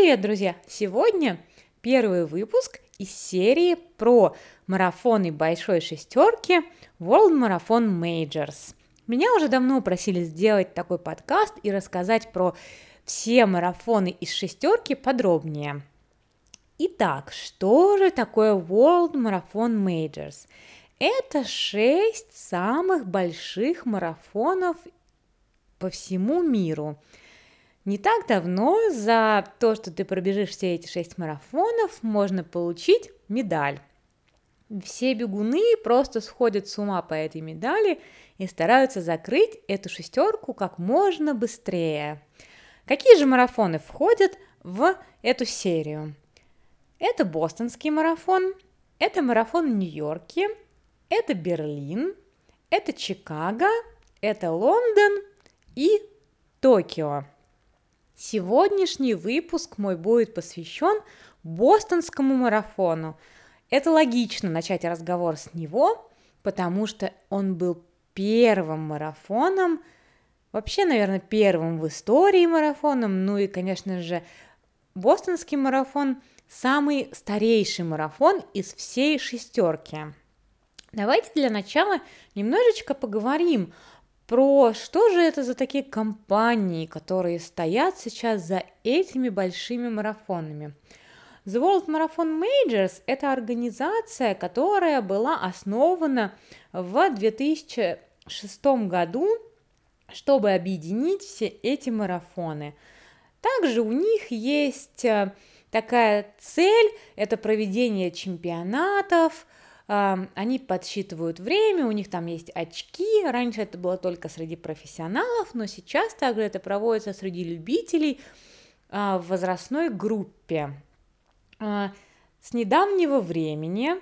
Привет, друзья! Сегодня первый выпуск из серии про марафоны большой шестерки World Marathon Majors. Меня уже давно просили сделать такой подкаст и рассказать про все марафоны из шестерки подробнее. Итак, что же такое World Marathon Majors? Это шесть самых больших марафонов по всему миру – не так давно за то, что ты пробежишь все эти шесть марафонов, можно получить медаль. Все бегуны просто сходят с ума по этой медали и стараются закрыть эту шестерку как можно быстрее. Какие же марафоны входят в эту серию? Это бостонский марафон, это марафон Нью-Йорке, это Берлин, это Чикаго, это Лондон и Токио. Сегодняшний выпуск мой будет посвящен бостонскому марафону. Это логично начать разговор с него, потому что он был первым марафоном, вообще, наверное, первым в истории марафоном, ну и, конечно же, бостонский марафон самый старейший марафон из всей шестерки. Давайте для начала немножечко поговорим про что же это за такие компании, которые стоят сейчас за этими большими марафонами. The World Marathon Majors – это организация, которая была основана в 2006 году, чтобы объединить все эти марафоны. Также у них есть э, такая цель – это проведение чемпионатов – они подсчитывают время, у них там есть очки. Раньше это было только среди профессионалов, но сейчас также это проводится среди любителей а, в возрастной группе. А, с недавнего времени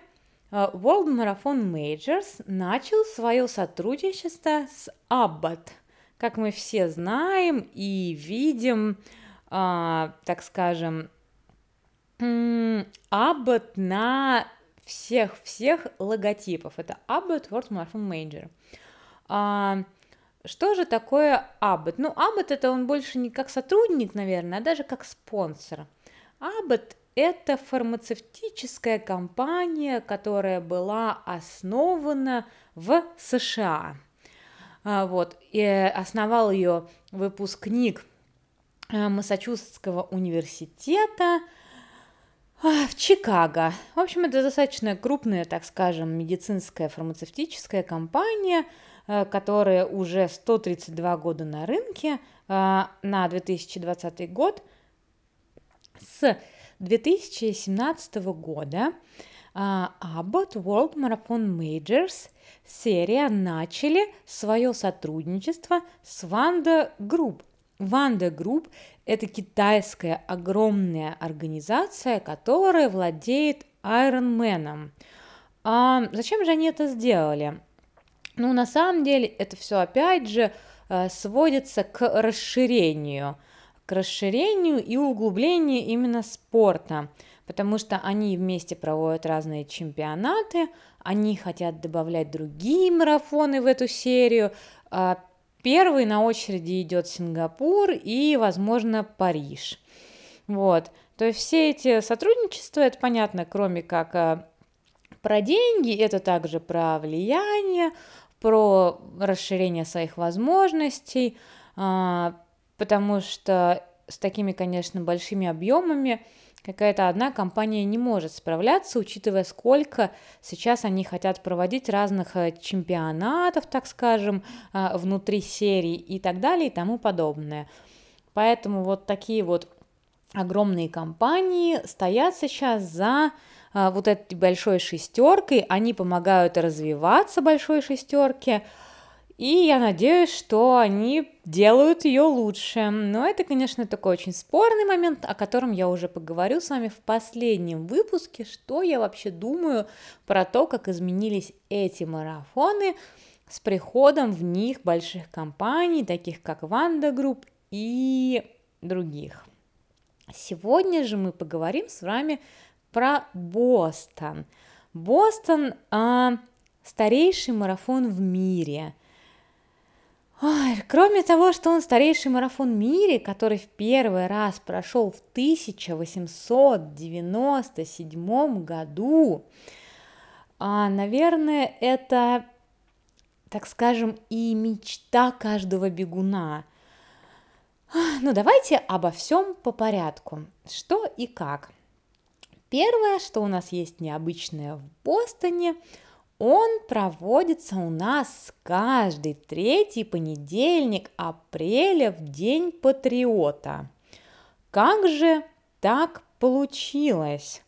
а, World Marathon Majors начал свое сотрудничество с Abbott. Как мы все знаем и видим, так скажем, Abbott на всех-всех логотипов. Это Abbott World Marathon Major. А, что же такое Abbott? Ну, Abbott это он больше не как сотрудник, наверное, а даже как спонсор. Abbott это фармацевтическая компания, которая была основана в США. А, вот, и основал ее выпускник э, Массачусетского университета в Чикаго. В общем, это достаточно крупная, так скажем, медицинская фармацевтическая компания, э, которая уже 132 года на рынке э, на 2020 год. С 2017 года э, Abbott World Marathon Majors серия начали свое сотрудничество с Wanda Group, Wanda Group – это китайская огромная организация, которая владеет Ironman. А зачем же они это сделали? Ну, на самом деле, это все опять же э, сводится к расширению, к расширению и углублению именно спорта, потому что они вместе проводят разные чемпионаты, они хотят добавлять другие марафоны в эту серию, а Первый на очереди идет Сингапур и, возможно, Париж. Вот. То есть все эти сотрудничества, это понятно, кроме как э, про деньги, это также про влияние, про расширение своих возможностей, а, потому что с такими, конечно, большими объемами какая-то одна компания не может справляться, учитывая, сколько сейчас они хотят проводить разных э, чемпионатов, так скажем, э, внутри серии и так далее и тому подобное. Поэтому вот такие вот огромные компании стоят сейчас за э, вот этой большой шестеркой, они помогают развиваться большой шестерке, и я надеюсь, что они делают ее лучше. Но это, конечно, такой очень спорный момент, о котором я уже поговорю с вами в последнем выпуске, что я вообще думаю про то, как изменились эти марафоны с приходом в них больших компаний, таких как Wanda Group и других. Сегодня же мы поговорим с вами про Бостон. Бостон а, старейший марафон в мире – Ой, кроме того, что он старейший марафон в мире, который в первый раз прошел в 1897 году, а, наверное, это, так скажем, и мечта каждого бегуна. Ну, давайте обо всем по порядку. Что и как. Первое, что у нас есть необычное в Бостоне – он проводится у нас каждый третий понедельник апреля в День Патриота. Как же так получилось?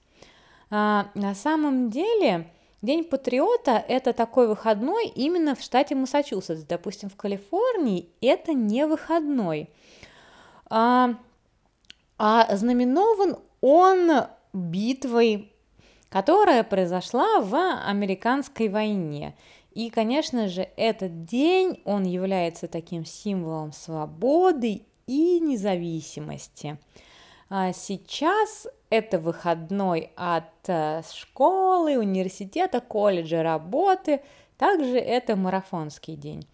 А, на самом деле, День Патриота – это такой выходной именно в штате Массачусетс. Допустим, в Калифорнии это не выходной. А, а знаменован он битвой которая произошла в американской войне. И, конечно же, этот день, он является таким символом свободы и независимости. А сейчас это выходной от э, школы, университета, колледжа, работы. Также это марафонский день.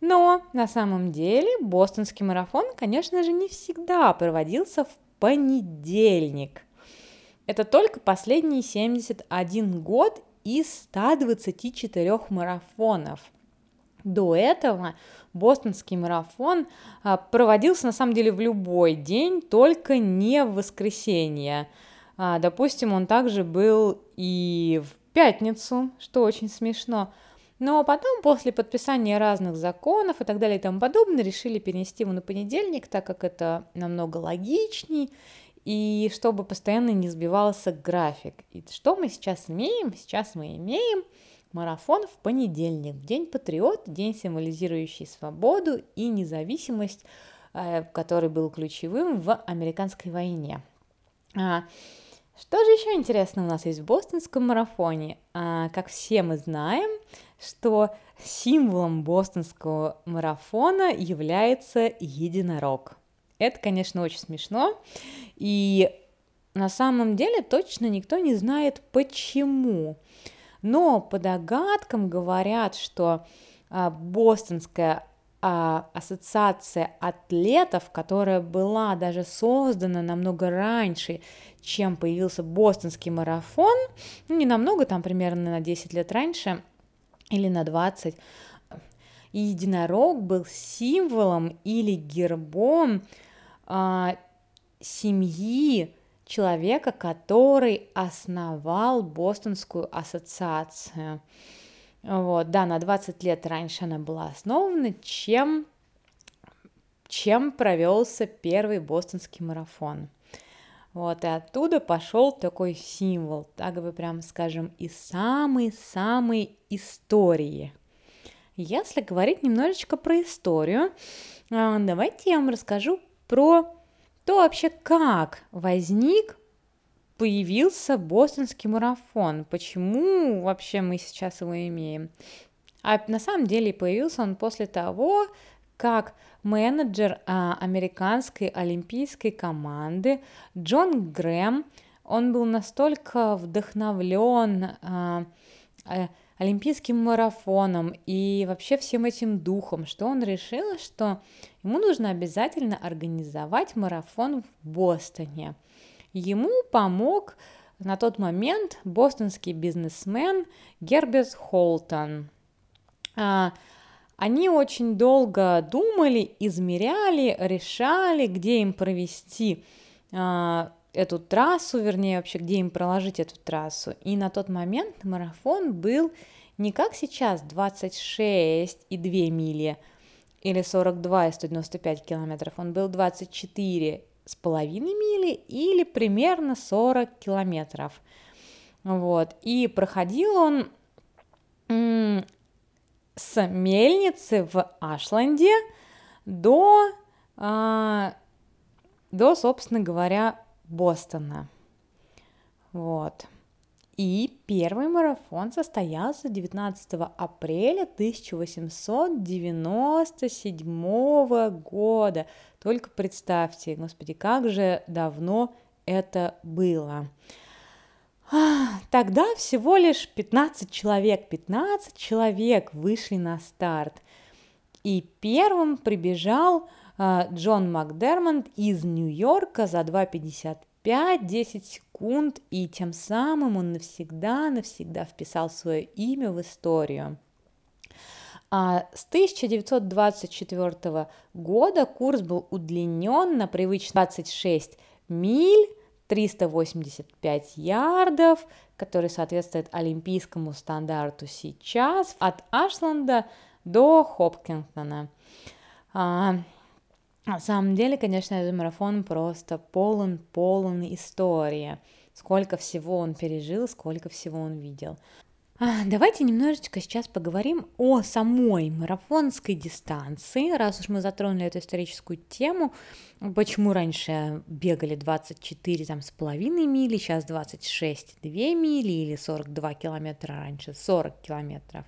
Но на самом деле бостонский марафон, конечно же, не всегда проводился в понедельник – это только последние 71 год из 124 марафонов. До этого бостонский марафон а, проводился на самом деле в любой день, только не в воскресенье. А, допустим, он также был и в пятницу, что очень смешно. Но потом, после подписания разных законов и так далее и тому подобное, решили перенести его на понедельник, так как это намного логичней и чтобы постоянно не сбивался график. И что мы сейчас имеем? Сейчас мы имеем марафон в понедельник, День патриот, день, символизирующий свободу и независимость, э, который был ключевым в американской войне. А, что же еще интересно у нас есть в бостонском марафоне? А, как все мы знаем, что символом бостонского марафона является единорог. Это, конечно, очень смешно. И на самом деле точно никто не знает почему. Но по догадкам говорят, что а, бостонская а, ассоциация атлетов, которая была даже создана намного раньше, чем появился бостонский марафон, ну не намного, там примерно на 10 лет раньше или на 20, и единорог был символом или гербом а, семьи человека, который основал Бостонскую ассоциацию. Вот, да, на 20 лет раньше она была основана, чем, чем провелся первый бостонский марафон. Вот, и оттуда пошел такой символ, так бы прям скажем, из самой-самой истории. Если говорить немножечко про историю, а, давайте я вам расскажу про то вообще, как возник, появился бостонский марафон, почему вообще мы сейчас его имеем. А на самом деле появился он после того, как менеджер а, американской олимпийской команды Джон Грэм, он был настолько вдохновлен а, а, олимпийским марафоном и вообще всем этим духом, что он решил, что ему нужно обязательно организовать марафон в Бостоне. Ему помог на тот момент бостонский бизнесмен Герберт Холтон. А, они очень долго думали, измеряли, решали, где им провести а, эту трассу, вернее, вообще, где им проложить эту трассу. И на тот момент марафон был не как сейчас 26 и 2 мили или 42 и 195 километров, он был 24 с половиной мили или примерно 40 километров. Вот. И проходил он с мельницы в Ашланде до, а, до, собственно говоря, Бостона. Вот. И первый марафон состоялся 19 апреля 1897 года. Только представьте, господи, как же давно это было. Тогда всего лишь 15 человек, 15 человек вышли на старт. И первым прибежал э, Джон Макдермонт из Нью-Йорка за 2,55, 10 секунд, и тем самым он навсегда-навсегда вписал свое имя в историю. А с 1924 года курс был удлинен на привычные 26 миль, 385 ярдов, который соответствует олимпийскому стандарту сейчас, от Ашланда до Хопкинтона. На самом деле, конечно, этот марафон просто полон-полон истории. Сколько всего он пережил, сколько всего он видел. А, давайте немножечко сейчас поговорим о самой марафонской дистанции, раз уж мы затронули эту историческую тему, почему раньше бегали 24 там, с половиной мили, сейчас 26 2 мили или 42 километра раньше, 40 километров.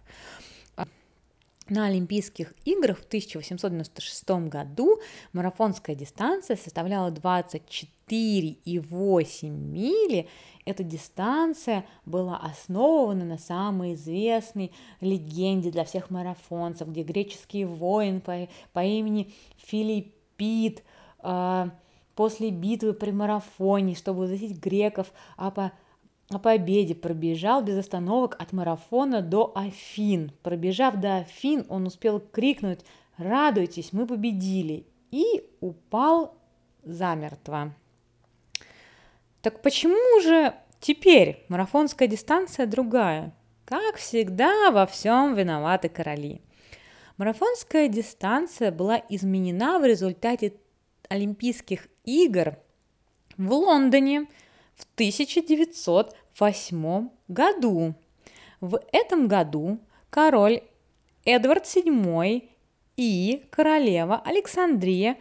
На Олимпийских играх в 1896 году марафонская дистанция составляла 24,8 мили. Эта дистанция была основана на самой известной легенде для всех марафонцев, где греческий воин по, по имени Филиппит э, после битвы при марафоне, чтобы защитить греков, а по о победе пробежал без остановок от марафона до Афин. Пробежав до Афин, он успел крикнуть «Радуйтесь, мы победили!» и упал замертво. Так почему же теперь марафонская дистанция другая? Как всегда, во всем виноваты короли. Марафонская дистанция была изменена в результате Олимпийских игр в Лондоне в 1900 1908 году. В этом году король Эдвард VII и королева Александрия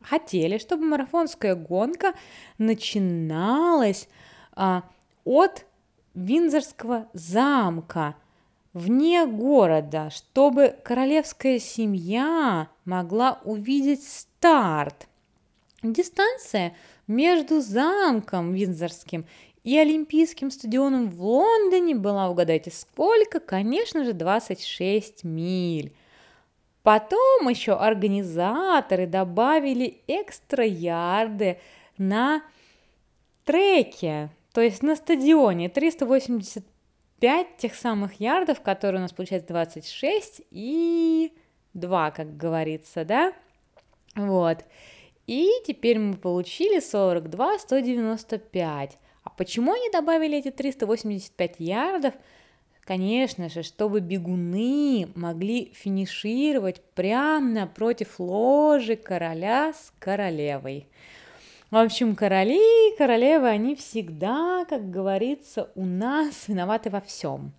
хотели, чтобы марафонская гонка начиналась а, от Винзорского замка вне города, чтобы королевская семья могла увидеть старт. Дистанция между замком Винзорским и Олимпийским стадионом в Лондоне была, угадайте, сколько? Конечно же, 26 миль. Потом еще организаторы добавили экстра ярды на треке, то есть на стадионе 385 тех самых ярдов, которые у нас получается 26 и 2, как говорится, да? Вот. И теперь мы получили 42, 195. Почему они добавили эти 385 ярдов? Конечно же, чтобы бегуны могли финишировать прямо напротив ложи короля с королевой. В общем, короли и королевы, они всегда, как говорится, у нас виноваты во всем.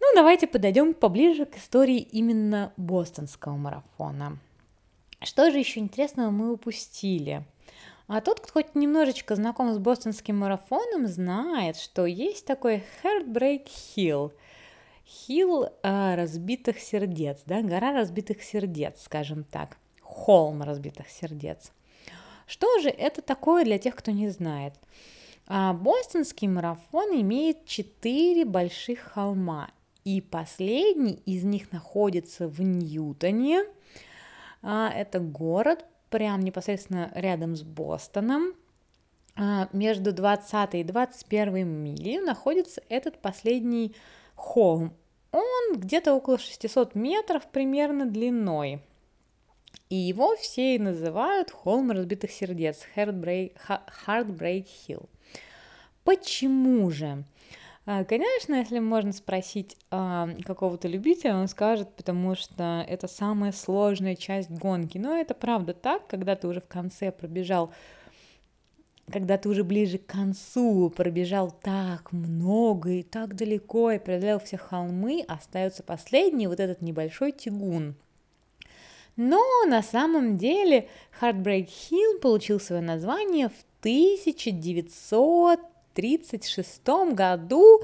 Ну, давайте подойдем поближе к истории именно бостонского марафона. Что же еще интересного мы упустили? А тот, кто хоть немножечко знаком с бостонским марафоном, знает, что есть такой Heartbreak Hill. Хилл э, разбитых сердец, да, гора разбитых сердец, скажем так, холм разбитых сердец. Что же это такое для тех, кто не знает? А, бостонский марафон имеет четыре больших холма, и последний из них находится в Ньютоне. А, это город, прям непосредственно рядом с Бостоном, а, между 20 и 21 милей находится этот последний холм. Он где-то около 600 метров примерно длиной. И его все и называют холм разбитых сердец, Heartbreak, Heartbreak Hill. Почему же? А, конечно, если можно спросить а, какого-то любителя, он скажет, потому что это самая сложная часть гонки. Но это правда так, когда ты уже в конце пробежал когда ты уже ближе к концу пробежал так много и так далеко и преодолел все холмы, остается последний вот этот небольшой тягун. Но на самом деле Heartbreak Hill получил свое название в 1900 1936 году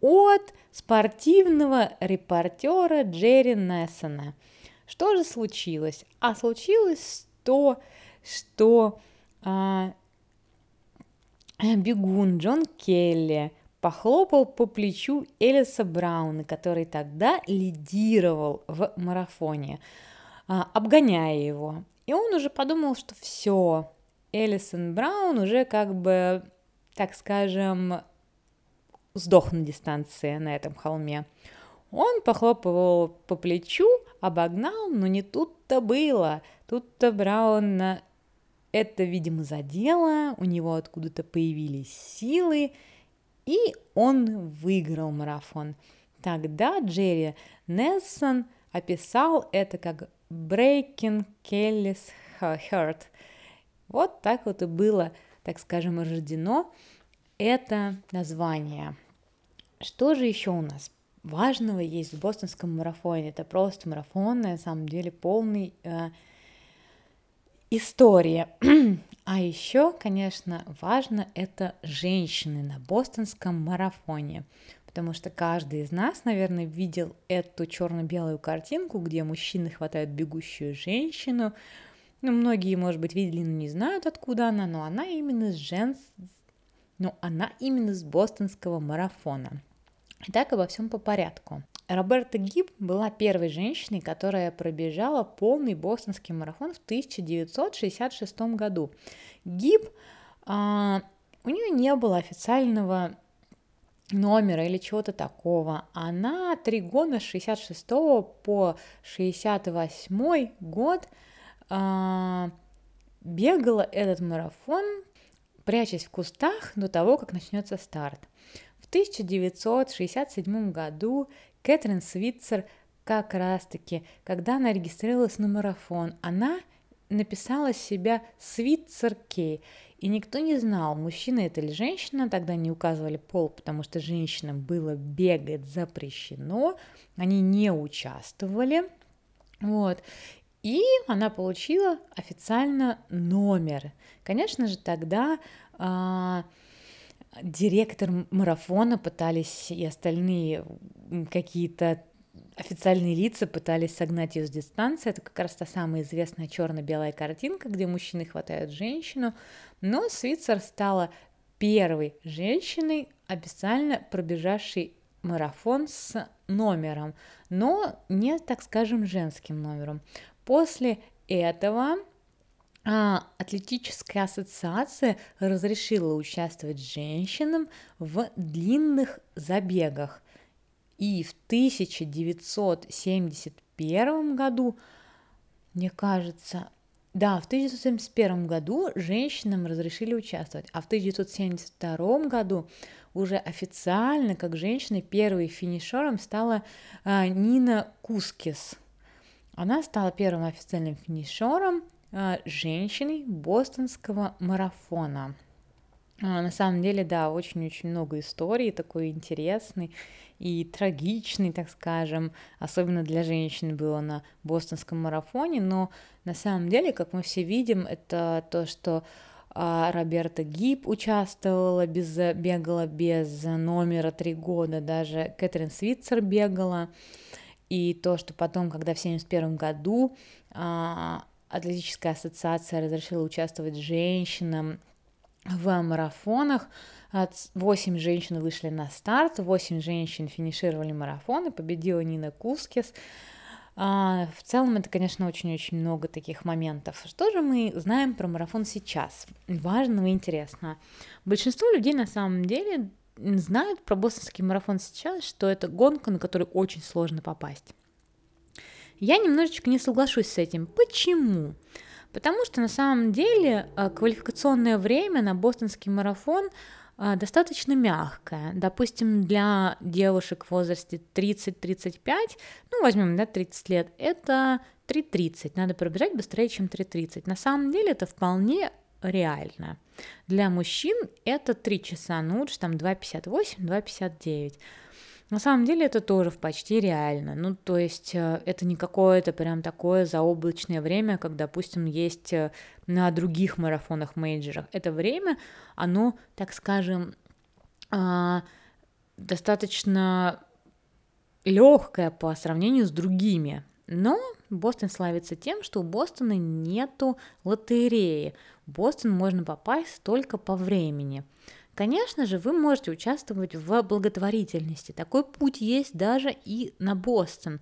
от спортивного репортера Джерри Нессона. Что же случилось? А случилось то, что а, бегун Джон Келли похлопал по плечу Элиса Брауна, который тогда лидировал в марафоне, а, обгоняя его. И он уже подумал, что все, Элисон Браун уже как бы, так скажем, сдох на дистанции на этом холме. Он похлопывал по плечу, обогнал, но не тут-то было. Тут-то Браун это, видимо, задело, у него откуда-то появились силы, и он выиграл марафон. Тогда Джерри Нельсон описал это как Breaking Kelly's Heart. Вот так вот и было, так скажем, рождено это название. Что же еще у нас важного есть в бостонском марафоне? Это просто марафон, на самом деле полный э, истории. А еще, конечно, важно это женщины на бостонском марафоне, потому что каждый из нас, наверное, видел эту черно-белую картинку, где мужчины хватают бегущую женщину. Ну, многие, может быть, видели, но не знают, откуда она, но она именно с женс... но она именно с бостонского марафона. Итак, обо всем по порядку. Роберта Гиб была первой женщиной, которая пробежала полный бостонский марафон в 1966 году. Гиб, а, у нее не было официального номера или чего-то такого. Она три года с 66 по 68 год бегала этот марафон, прячась в кустах до того, как начнется старт. В 1967 году Кэтрин Свитцер как раз-таки, когда она регистрировалась на марафон, она написала себя Свитцер Кей. И никто не знал, мужчина это или женщина, тогда не указывали пол, потому что женщинам было бегать запрещено, они не участвовали. Вот. И она получила официально номер. Конечно же, тогда а, директор марафона пытались и остальные какие-то официальные лица пытались согнать ее с дистанции. Это как раз та самая известная черно-белая картинка, где мужчины хватают женщину. Но Свитцер стала первой женщиной, официально пробежавшей марафон с номером, но не, так скажем, женским номером. После этого а, атлетическая ассоциация разрешила участвовать женщинам в длинных забегах. И в 1971 году, мне кажется, да, в 1971 году женщинам разрешили участвовать, а в 1972 году уже официально, как женщина, первой финишером стала а, Нина Кускис. Она стала первым официальным финишером а, женщиной бостонского марафона. А, на самом деле, да, очень-очень много историй, такой интересный и трагичный, так скажем, особенно для женщин было на бостонском марафоне, но на самом деле, как мы все видим, это то, что а, Роберта Гиб участвовала, без, бегала без номера три года, даже Кэтрин Свитцер бегала, и то, что потом, когда в 1971 году Атлетическая ассоциация разрешила участвовать женщинам в марафонах. 8 женщин вышли на старт, 8 женщин финишировали марафон, и победила Нина Кускис. А, в целом это, конечно, очень-очень много таких моментов. Что же мы знаем про марафон сейчас? Важного и интересного. Большинство людей на самом деле знают про бостонский марафон сейчас, что это гонка, на которую очень сложно попасть. Я немножечко не соглашусь с этим. Почему? Потому что на самом деле э, квалификационное время на бостонский марафон э, достаточно мягкое. Допустим, для девушек в возрасте 30-35, ну, возьмем, да, 30 лет, это 3.30. Надо пробежать быстрее, чем 3.30. На самом деле это вполне реально. Для мужчин это 3 часа, ну лучше там 2.58, 2.59. На самом деле это тоже почти реально. Ну, то есть э, это не какое-то прям такое заоблачное время, как, допустим, есть э, на других марафонах мейджерах. Это время, оно, так скажем, а, достаточно легкое по сравнению с другими. Но Бостон славится тем, что у Бостона нету лотереи. В Бостон можно попасть только по времени. Конечно же, вы можете участвовать в благотворительности. Такой путь есть даже и на Бостон.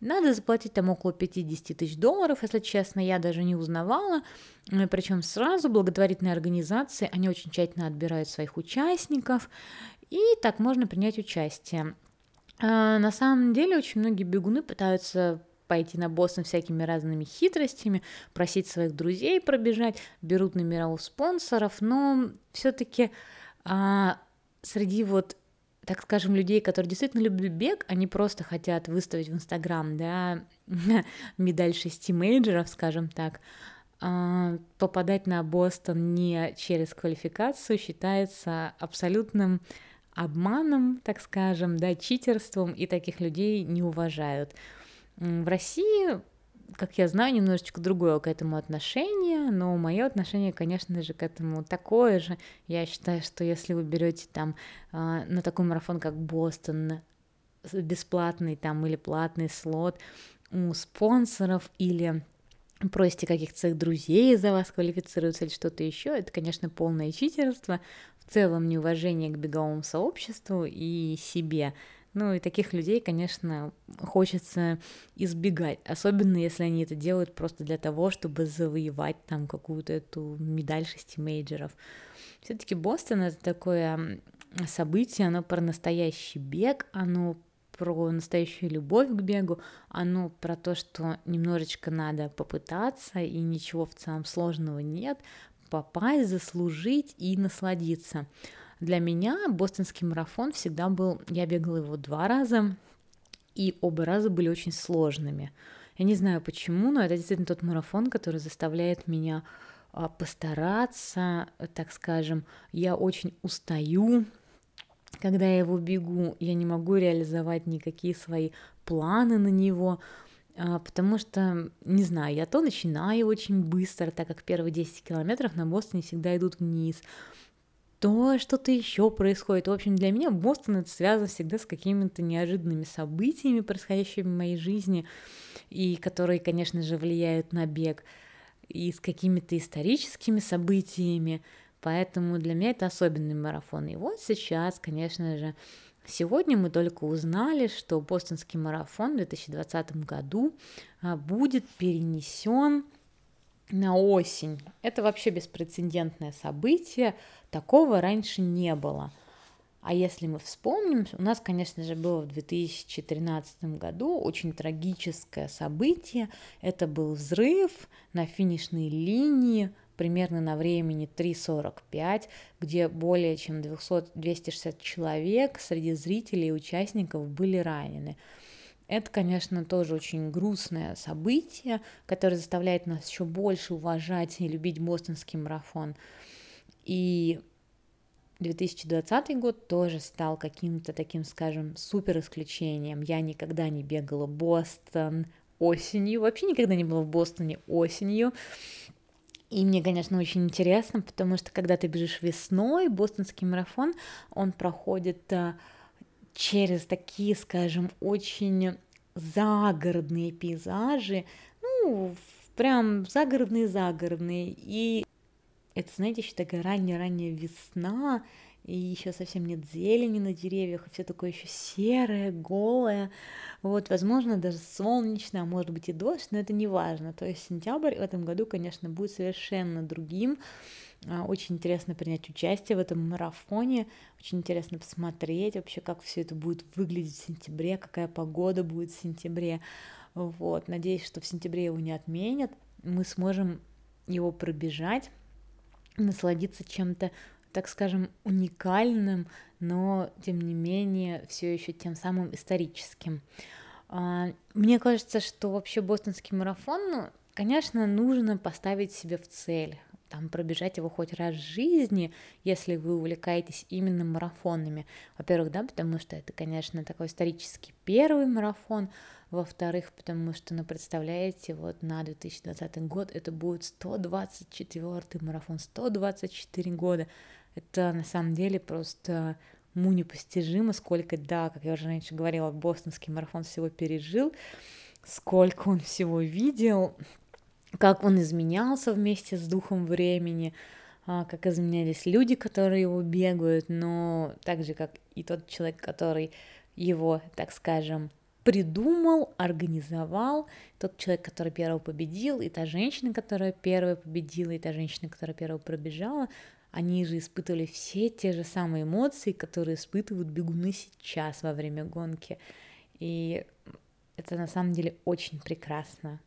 Надо заплатить там около 50 тысяч долларов, если честно, я даже не узнавала. Э, Причем сразу благотворительные организации, они очень тщательно отбирают своих участников, и так можно принять участие. А, на самом деле очень многие бегуны пытаются пойти на Бостон всякими разными хитростями, просить своих друзей пробежать, берут номера у спонсоров, но все-таки а, среди вот так скажем, людей, которые действительно любят бег, они просто хотят выставить в Инстаграм, да, медаль шести мейджеров, скажем так, а, попадать на Бостон не через квалификацию считается абсолютным обманом, так скажем, да, читерством, и таких людей не уважают. В России, как я знаю, немножечко другое к этому отношение, но мое отношение, конечно же, к этому такое же. Я считаю, что если вы берете там а, на такой марафон, как Бостон, бесплатный там или платный слот у спонсоров или просите каких-то своих друзей за вас квалифицируются или что-то еще, это, конечно, полное читерство, в целом неуважение к беговому сообществу и себе. Ну и таких людей, конечно, хочется избегать, особенно если они это делают просто для того, чтобы завоевать там какую-то эту медаль шести мейджеров. Все-таки Бостон это такое событие, оно про настоящий бег, оно про настоящую любовь к бегу, оно про то, что немножечко надо попытаться, и ничего в целом сложного нет, попасть, заслужить и насладиться. Для меня бостонский марафон всегда был, я бегала его два раза, и оба раза были очень сложными. Я не знаю почему, но это действительно тот марафон, который заставляет меня а, постараться, так скажем. Я очень устаю, когда я его бегу, я не могу реализовать никакие свои планы на него, а, потому что, не знаю, я то начинаю очень быстро, так как первые 10 километров на Бостоне всегда идут вниз, то что-то еще происходит. В общем, для меня Бостон это связано всегда с какими-то неожиданными событиями, происходящими в моей жизни, и которые, конечно же, влияют на бег, и с какими-то историческими событиями. Поэтому для меня это особенный марафон. И вот сейчас, конечно же, Сегодня мы только узнали, что бостонский марафон в 2020 году а, будет перенесен на осень. Это вообще беспрецедентное событие, такого раньше не было. А если мы вспомним, у нас, конечно же, было в 2013 году очень трагическое событие. Это был взрыв на финишной линии примерно на времени 3.45, где более чем 200, 260 человек среди зрителей и участников были ранены. Это, конечно, тоже очень грустное событие, которое заставляет нас еще больше уважать и любить бостонский марафон. И 2020 год тоже стал каким-то таким, скажем, супер исключением. Я никогда не бегала Бостон осенью, вообще никогда не была в Бостоне осенью. И мне, конечно, очень интересно, потому что когда ты бежишь весной, бостонский марафон, он проходит э, через такие, скажем, очень загородные пейзажи, ну, прям загородные-загородные. И это, знаете, еще такая ранняя-ранняя весна, и еще совсем нет зелени на деревьях, и все такое еще серое, голое. Вот, возможно, даже солнечно, а может быть и дождь, но это не важно. То есть сентябрь в этом году, конечно, будет совершенно другим. А, очень интересно принять участие в этом марафоне, очень интересно посмотреть вообще, как все это будет выглядеть в сентябре, какая погода будет в сентябре. Вот, надеюсь, что в сентябре его не отменят, мы сможем его пробежать, насладиться чем-то, так скажем, уникальным, но тем не менее все еще тем самым историческим. А, мне кажется, что вообще бостонский марафон, ну, конечно, нужно поставить себе в цель там пробежать его хоть раз в жизни, если вы увлекаетесь именно марафонами. Во-первых, да, потому что это, конечно, такой исторический первый марафон, во-вторых, потому что, ну, представляете, вот на 2020 год это будет 124 марафон, 124 года. Это на самом деле просто му непостижимо, сколько, да, как я уже раньше говорила, бостонский марафон всего пережил, сколько он всего видел, как он изменялся вместе с духом времени. а, как изменялись люди, которые его бегают, но так же, как и тот человек, который его, так скажем, придумал, организовал, тот человек, который первый победил, и та женщина, которая первая победила, и та женщина, которая первая пробежала, они же испытывали все те же самые эмоции, которые испытывают бегуны сейчас во время гонки. И это на самом деле очень прекрасно.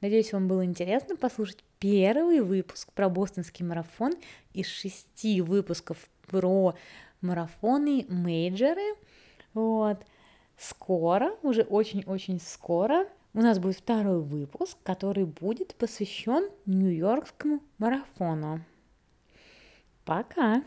Надеюсь, вам было интересно послушать первый выпуск про бостонский марафон из шести выпусков про марафоны, мейджеры. Вот. Скоро, уже очень-очень скоро, у нас будет второй выпуск, который будет посвящен Нью-Йоркскому марафону. Пока!